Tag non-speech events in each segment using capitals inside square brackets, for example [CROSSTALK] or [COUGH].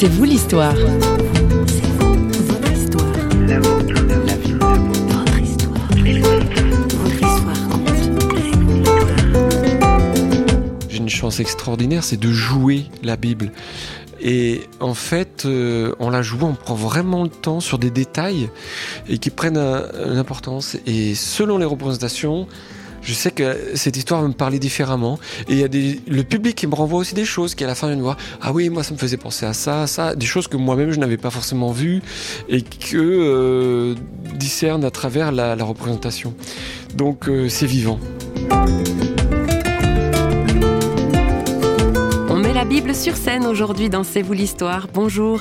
C'est vous l'histoire. J'ai une chance extraordinaire, c'est de jouer la Bible. Et en fait, euh, en la jouant, on prend vraiment le temps sur des détails et qui prennent une importance. Et selon les représentations, je sais que cette histoire va me parler différemment. Et il y a des, le public qui me renvoie aussi des choses qui à la fin viennent voir. Ah oui, moi ça me faisait penser à ça, ça, des choses que moi-même je n'avais pas forcément vues et que euh, discernent à travers la, la représentation. Donc euh, c'est vivant. On met la Bible sur scène aujourd'hui dans C'est vous l'histoire. Bonjour.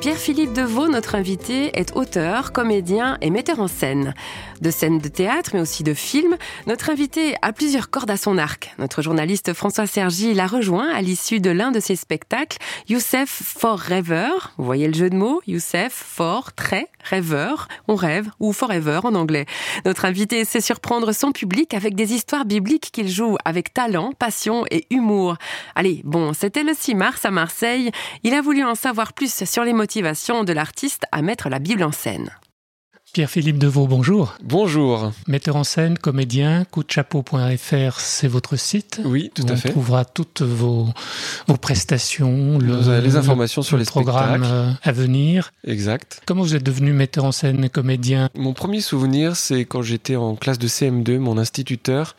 Pierre-Philippe Deveau, notre invité, est auteur, comédien et metteur en scène. De scènes de théâtre, mais aussi de films, notre invité a plusieurs cordes à son arc. Notre journaliste François Sergi l'a rejoint à l'issue de l'un de ses spectacles, Youssef for Rêveur. Vous voyez le jeu de mots Youssef for, très, rêveur, on rêve, ou forever en anglais. Notre invité sait surprendre son public avec des histoires bibliques qu'il joue avec talent, passion et humour. Allez, bon, c'était le 6 mars à Marseille. Il a voulu en savoir plus sur les motivation de l'artiste à mettre la Bible en scène. Pierre-Philippe Deveau, bonjour. Bonjour. Metteur en scène, comédien, coupdechapeau.fr, c'est votre site. Oui, tout à fait. On trouvera toutes vos, vos prestations, le, les informations sur le les programmes spectacles. à venir. Exact. Comment vous êtes devenu metteur en scène et comédien? Mon premier souvenir, c'est quand j'étais en classe de CM2, mon instituteur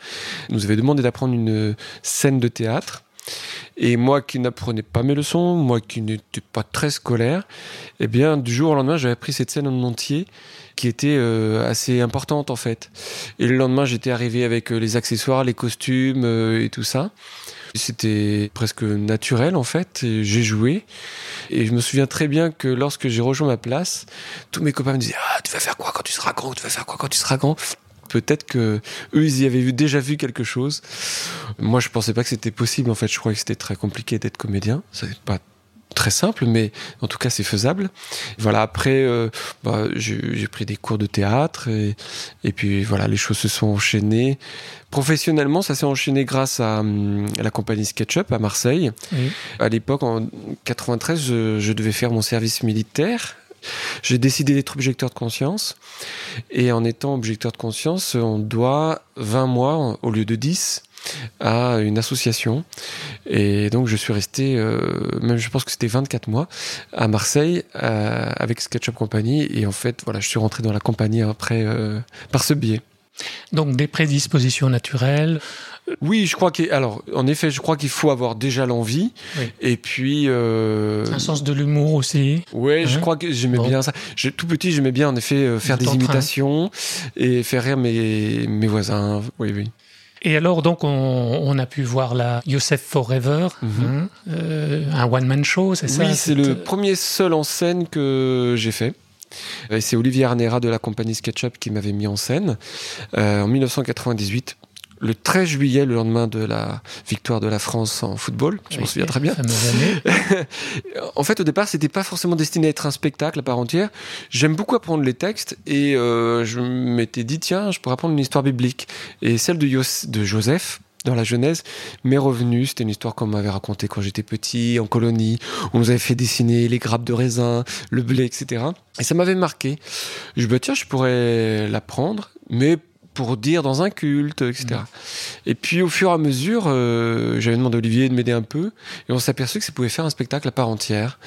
nous avait demandé d'apprendre une scène de théâtre. Et moi qui n'apprenais pas mes leçons, moi qui n'étais pas très scolaire, eh bien, du jour au lendemain, j'avais appris cette scène en entier qui était euh, assez importante en fait. Et le lendemain, j'étais arrivé avec euh, les accessoires, les costumes euh, et tout ça. C'était presque naturel en fait. J'ai joué et je me souviens très bien que lorsque j'ai rejoint ma place, tous mes copains me disaient Ah, tu vas faire quoi quand tu seras grand? Tu vas faire quoi quand tu seras grand? Peut-être que eux, ils y avaient vu, déjà vu quelque chose. Moi, je pensais pas que c'était possible. En fait, je croyais que c'était très compliqué d'être comédien. C'est pas très simple, mais en tout cas c'est faisable. Voilà, après, euh, bah, j'ai pris des cours de théâtre et, et, puis voilà, les choses se sont enchaînées. Professionnellement, ça s'est enchaîné grâce à, à, la compagnie SketchUp à Marseille. À l'époque, en 93, je, je devais faire mon service militaire j'ai décidé d'être objecteur de conscience. Et en étant objecteur de conscience, on doit 20 mois au lieu de 10 à une association. Et donc je suis resté, euh, même je pense que c'était 24 mois, à Marseille euh, avec SketchUp Company. Et en fait, voilà, je suis rentré dans la compagnie après euh, par ce biais. Donc des prédispositions naturelles. Oui, je crois qu'il. Alors, en effet, je crois qu'il faut avoir déjà l'envie. Oui. Et puis. Euh... Un sens de l'humour aussi. Hein je crois que j'aimais bon. bien ça. Je, tout petit, j'aimais bien, en effet, euh, faire des imitations et faire rire mes, mes voisins. Oui, oui. Et alors, donc, on, on, a pu voir la Youssef Forever, mm -hmm. hein, euh, un one-man show, c'est ça? Oui, c'est le premier seul en scène que j'ai fait. C'est Olivier Arnera de la compagnie SketchUp qui m'avait mis en scène euh, en 1998 le 13 juillet, le lendemain de la victoire de la France en football. Je oui, m'en souviens très bien. [LAUGHS] en fait, au départ, c'était pas forcément destiné à être un spectacle à part entière. J'aime beaucoup apprendre les textes et euh, je m'étais dit, tiens, je pourrais apprendre une histoire biblique. Et celle de, Joseph, dans la Genèse m'est revenue. C'était une histoire qu'on m'avait racontée quand j'étais petit, en colonie. On nous avait fait dessiner les grappes de raisin, le blé, etc. Et ça m'avait marqué. Je me dis, tiens, je pourrais l'apprendre, mais pour dire dans un culte, etc. Mmh. Et puis au fur et à mesure, euh, j'avais demandé à Olivier de m'aider un peu, et on s'est aperçu que ça pouvait faire un spectacle à part entière.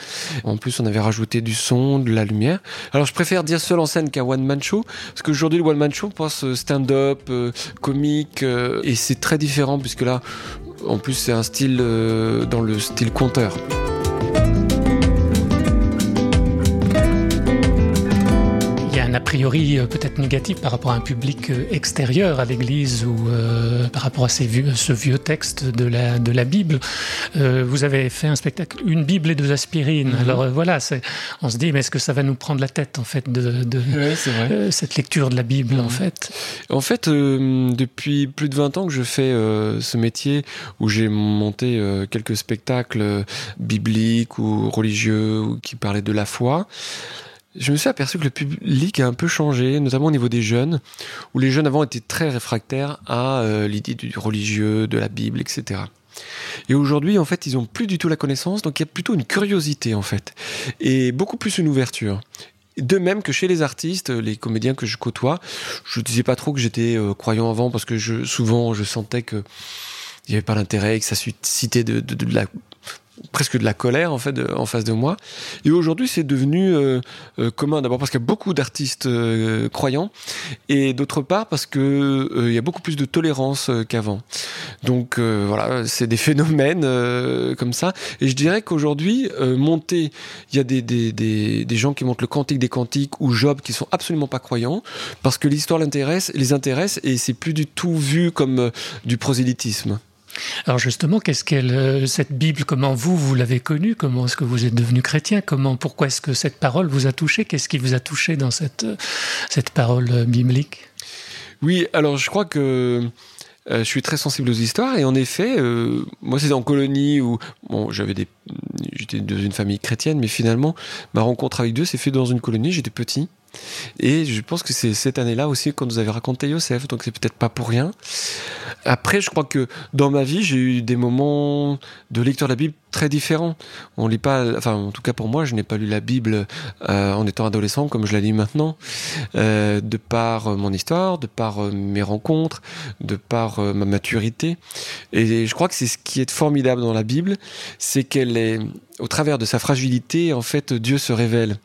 En plus, on avait rajouté du son, de la lumière. Alors je préfère dire seul en scène qu'un one-man show, parce qu'aujourd'hui le one-man show, on pense stand-up, euh, comique, euh, et c'est très différent, puisque là, en plus, c'est un style euh, dans le style conteur. Priori peut-être négatif par rapport à un public extérieur à l'Église ou euh, par rapport à ces vieux, ce vieux texte de la, de la Bible. Euh, vous avez fait un spectacle, une Bible et deux aspirines. Mm -hmm. Alors euh, voilà, on se dit, mais est-ce que ça va nous prendre la tête en fait de, cette lecture de la Bible mm -hmm. en fait? En fait, depuis plus de 20 ans que je fais ce métier où j'ai monté quelques spectacles bibliques ou religieux ou qui parlaient de la foi je me suis aperçu que le public a un peu changé, notamment au niveau des jeunes, où les jeunes avant étaient très réfractaires à euh, l'idée du religieux, de la Bible, etc. Et aujourd'hui, en fait, ils ont plus du tout la connaissance, donc il y a plutôt une curiosité, en fait, et beaucoup plus une ouverture. De même que chez les artistes, les comédiens que je côtoie, je ne disais pas trop que j'étais euh, croyant avant parce que souvent je sentais que il n'y avait pas l'intérêt, que ça suscitait de, de, la presque de la colère en fait en face de moi. Et aujourd'hui, c'est devenu euh, euh, commun d'abord parce qu'il y a beaucoup d'artistes euh, croyants et d'autre part parce que il y a beaucoup plus de tolérance qu'avant. Donc voilà, c'est des phénomènes comme ça. Et je dirais qu'aujourd'hui, monter, il y a des, des, des, des, gens qui montent le cantique des cantiques ou Job qui sont absolument pas croyants parce que l'histoire l'intéresse, les intéresse et c'est plus du tout vu comme du prosélytisme. Alors justement, qu'est-ce qu'elle, euh, cette Bible Comment vous, vous l'avez connue? Comment est-ce que vous êtes devenu chrétien Comment, pourquoi est-ce que cette parole vous a touché? Qu'est-ce qui vous a touché dans cette, euh, cette parole euh, biblique? Oui, alors je crois que je suis très sensible aux histoires et en effet, moi c'était en colonie où j'avais j'étais dans une famille chrétienne, mais finalement ma rencontre avec Dieu s'est faite dans une colonie. J'étais petit et je pense que c'est cette année-là aussi qu'on nous avait raconté Yosef, donc c'est peut-être pas pour rien. Après, je crois que dans ma vie, j'ai eu des moments de lecture de la Bible très différents. On lit pas, enfin, en tout cas pour moi, je n'ai pas lu la Bible euh, en étant adolescent comme je la lis maintenant, euh, de par euh, mon histoire, de par euh, mes rencontres, de par euh, ma maturité. Et je crois que c'est ce qui est formidable dans la Bible, c'est qu'elle est, au travers de sa fragilité, en fait, Dieu se révèle.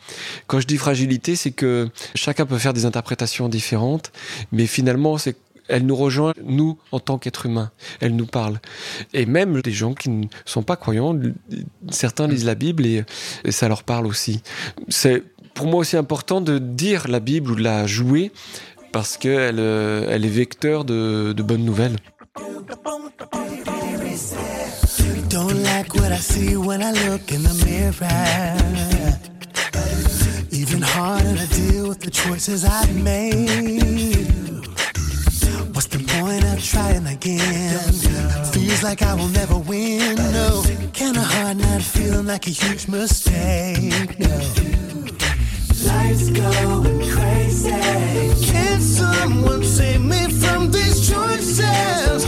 Quand je dis fragilité, c'est que chacun peut faire des interprétations différentes, mais finalement, c'est elle nous rejoint, nous, en tant qu'êtres humains. Elle nous parle. Et même des gens qui ne sont pas croyants, certains lisent la Bible et, ça leur parle aussi. C'est pour moi aussi important de dire la Bible ou de la jouer parce qu'elle elle est vecteur de, bonnes nouvelles. Trying again? Feels like I will never win. No, kinda hard not feeling like a huge mistake. No. Life's going crazy. Can someone save me from these choices?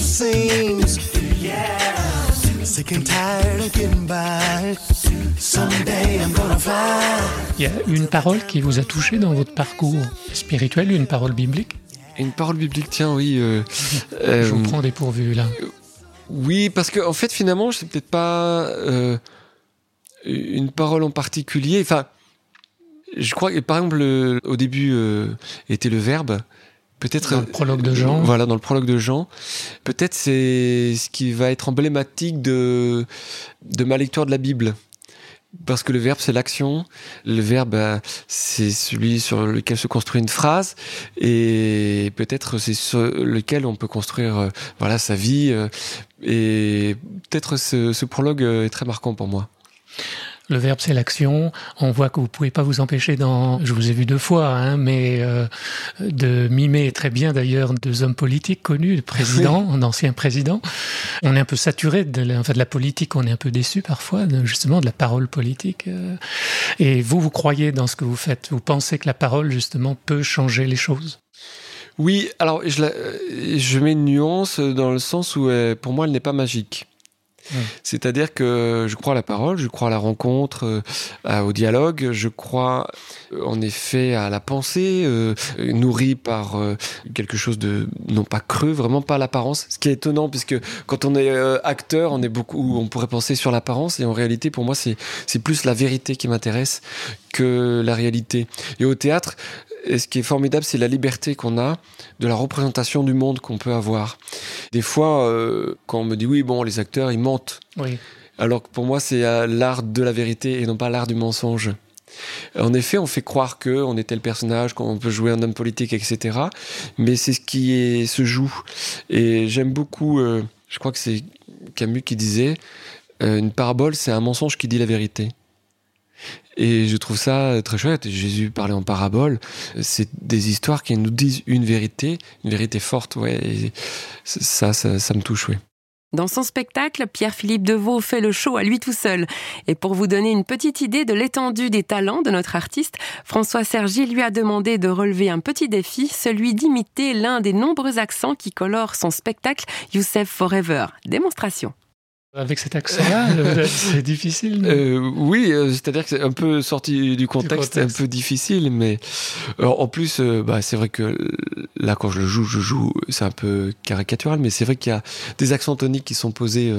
Fly. Il y a une parole qui vous a touché dans votre parcours spirituel, une parole biblique? Une parole biblique, tiens, oui. Euh, euh, Je vous prends dépourvu là. Oui, parce que en fait, finalement, c'est peut-être pas euh, une parole en particulier. Enfin, je crois que par exemple, le, au début euh, était le verbe. Peut-être dans le prologue de Jean. Voilà, dans le prologue de Jean. Peut-être c'est ce qui va être emblématique de de ma lecture de la Bible. Parce que le verbe, c'est l'action. Le verbe, bah, c'est celui sur lequel se construit une phrase. Et peut-être c'est sur lequel on peut construire euh, voilà, sa vie. Euh, et peut-être ce, ce prologue est très marquant pour moi. Le verbe, c'est l'action. On voit que vous pouvez pas vous empêcher dans, je vous ai vu deux fois, hein, mais euh, de mimer très bien d'ailleurs deux hommes politiques connus, le président, oui. d'anciens présidents. On est un peu saturé de la, enfin, de la politique, on est un peu déçu parfois, de, justement, de la parole politique. Euh. Et vous, vous croyez dans ce que vous faites. Vous pensez que la parole, justement, peut changer les choses? Oui, alors je, la, je mets une nuance dans le sens où, euh, pour moi, elle n'est pas magique. C'est-à-dire que je crois à la parole, je crois à la rencontre, euh, au dialogue, je crois euh, en effet à la pensée, euh, nourrie par quelque chose de non pas creux, vraiment pas l'apparence. Ce qui est étonnant, puisque quand on est acteur, on est beaucoup, on pourrait penser sur l'apparence, et en réalité, pour moi, c'est plus la vérité qui m'intéresse que la réalité. Et au théâtre, et ce qui est formidable, c'est la liberté qu'on a de la représentation du monde qu'on peut avoir. Des fois, euh, quand on me dit oui, bon, les acteurs, ils mentent. Oui. Alors que pour moi, c'est euh, l'art de la vérité et non pas l'art du mensonge. En effet, on fait croire que on est tel personnage, qu'on peut jouer un homme politique, etc. Mais c'est ce qui est, se joue. Et j'aime beaucoup, euh, je crois que c'est Camus qui disait, une parabole, c'est un mensonge qui dit la vérité. Et je trouve ça très chouette. Jésus parlait en parabole. C'est des histoires qui nous disent une vérité, une vérité forte, ouais. Ça, ça, me touche, ouais. Dans son spectacle, Pierre-Philippe Deveau fait le show à lui tout seul. Et pour vous donner une petite idée de l'étendue des talents de notre artiste, François Sergi lui a demandé de relever un petit défi, celui d'imiter l'un des nombreux accents qui colorent son spectacle Youssef Forever. Démonstration. Avec cet accent-là, [LAUGHS] c'est difficile. Euh, oui, euh, c'est-à-dire que c'est un peu sorti du contexte, un peu difficile, mais euh, en plus, bah, c'est vrai que là, quand je le joue, je joue, c'est un peu caricatural, mais c'est vrai qu'il y a des accents toniques qui sont posés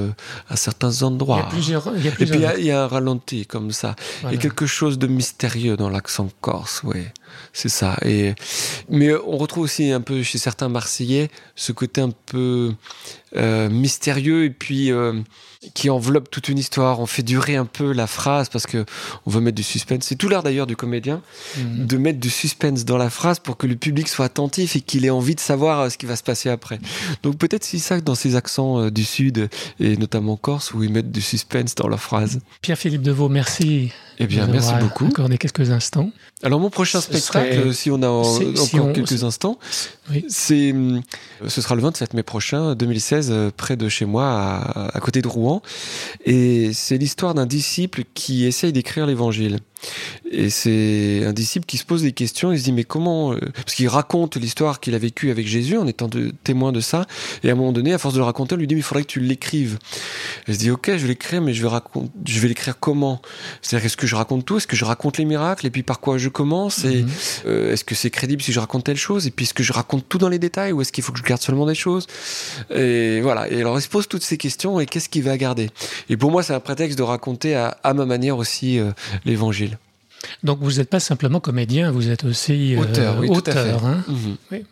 à certains endroits. Il y a plusieurs. Il y a plusieurs... Et puis il y, a, un ralenti comme ça, Il y a quelque chose de mystérieux dans l'accent corse, oui, c'est ça. Et mais on retrouve aussi un peu chez certains Marseillais ce côté un peu euh, mystérieux et puis euh, qui enveloppe toute une histoire. On fait durer un peu la phrase parce que on veut mettre du suspense. C'est tout l'art d'ailleurs du comédien mhm. de mettre du suspense dans la phrase pour que le public soit attentif et qu'il ait envie de savoir euh, ce qui va se passer après. Donc peut-être si ça dans ces accents du sud et notamment corse où ils mettent du suspense dans leur phrase. Pierre-Philippe Deveau, merci. Eh bien, merci beaucoup. Accordé quelques instants. Alors mon prochain spectacle, si on a encore quelques instants, c'est ce sera le 27 mai prochain, 2016 euh, près de chez moi, à, côté de Rouen. Et c'est l'histoire d'un disciple qui essaye d'écrire l'évangile. Et c'est un disciple qui se pose des questions. Il se dit mais comment euh, Parce qu'il raconte l'histoire qu'il a vécue avec Jésus en étant de, témoin de ça. Et à un moment donné, à force de le raconter, on lui dit mais il faudrait que tu l'écrives. Il se dit ok, je vais l'écrire, mais je vais je vais l'écrire comment? C'est-à-dire est-ce que je raconte tout? Est-ce que je raconte les miracles? Et puis par quoi je commence? Et mhm. euh, est-ce que c'est crédible si je raconte telle chose? Et puis est-ce que je raconte tout dans les détails? Ou est-ce qu'il faut que je garde seulement des choses? Et voilà. Et alors il se pose toutes ces questions et qu'est-ce qu'il va garder? Et pour moi, c'est un prétexte de raconter à, ma manière aussi euh, l'évangile. Donc vous n'êtes pas simplement comédien, vous êtes aussi euh, auteur. Oui, auteur hein. mhm.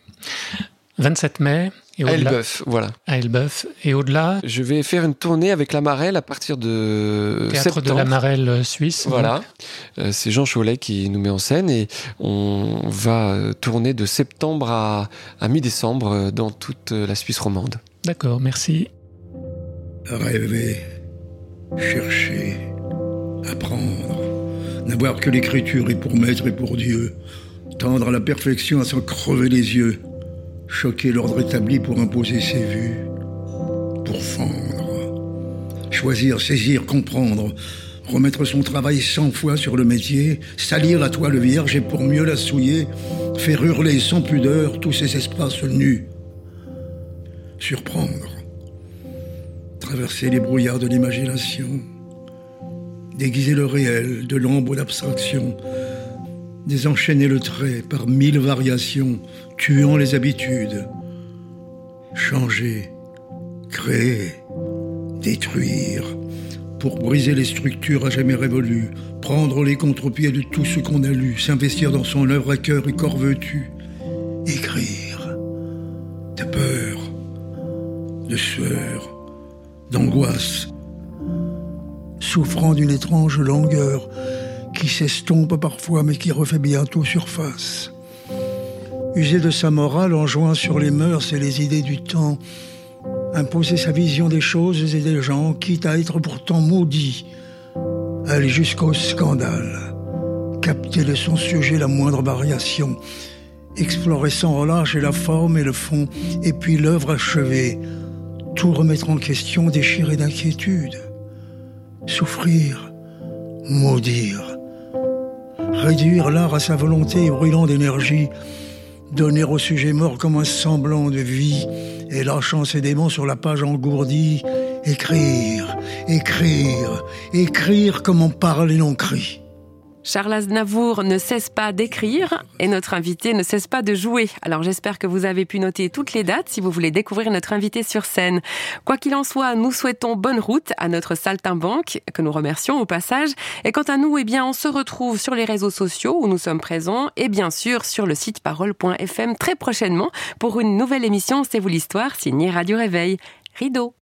27 mai. Et à Elbeuf, voilà. À Elbeuf. Et au-delà Je vais faire une tournée avec La Marelle à partir de Théâtre de La Marelle euh, suisse. Voilà. Euh, c'est Jean Cholet qui nous met en scène et on va tourner de septembre à, à mi-décembre dans toute la Suisse romande. D'accord, merci. Rêver, chercher, apprendre n'avoir que l'écriture et pour maître et pour Dieu, tendre à la perfection à s'en crever les yeux, choquer l'ordre établi pour imposer ses vues, pour fendre, choisir, saisir, comprendre, remettre son travail cent fois sur le métier, salir la toile vierge et pour mieux la souiller, faire hurler sans pudeur tous ces espaces nus, surprendre, traverser les brouillards de l'imagination, déguiser le réel de l'ombre d'abstraction, désenchaîner le trait par mille variations, tuant les habitudes, changer, créer, détruire, pour briser les structures à jamais révolues, prendre les contre-pieds de tout ce qu'on a lu, s'investir dans son œuvre à cœur et corps vêtu, écrire, de peur, de sueur, d'angoisse, souffrant d'une étrange longueur qui s'estompe parfois mais qui refait bientôt surface. User de sa morale en jouant sur les mœurs et les idées du temps, imposer sa vision des choses et des gens, quitte à être pourtant maudit, aller jusqu'au scandale, capter de son sujet la moindre variation, explorer sans relâche la forme et le fond, et puis l'œuvre achevée, tout remettre en question déchiré d'inquiétude souffrir, maudire, réduire l'art à sa volonté brûlant d'énergie, donner au sujet mort comme un semblant de vie, et lâchant ses démons sur la page engourdie, écrire, écrire, écrire comme on parle et non crie. Charles Aznavour ne cesse pas d'écrire et notre invité ne cesse pas de jouer. Alors j'espère que vous avez pu noter toutes les dates si vous voulez découvrir notre invité sur scène. Quoi qu'il en soit, nous souhaitons bonne route à notre saltimbanque, que nous remercions au passage. Et quant à nous, eh bien, on se retrouve sur les réseaux sociaux où nous sommes présents et bien sûr sur le site parole.fm très prochainement pour une nouvelle émission C'est vous l'histoire signée Radio Réveil. Rideau.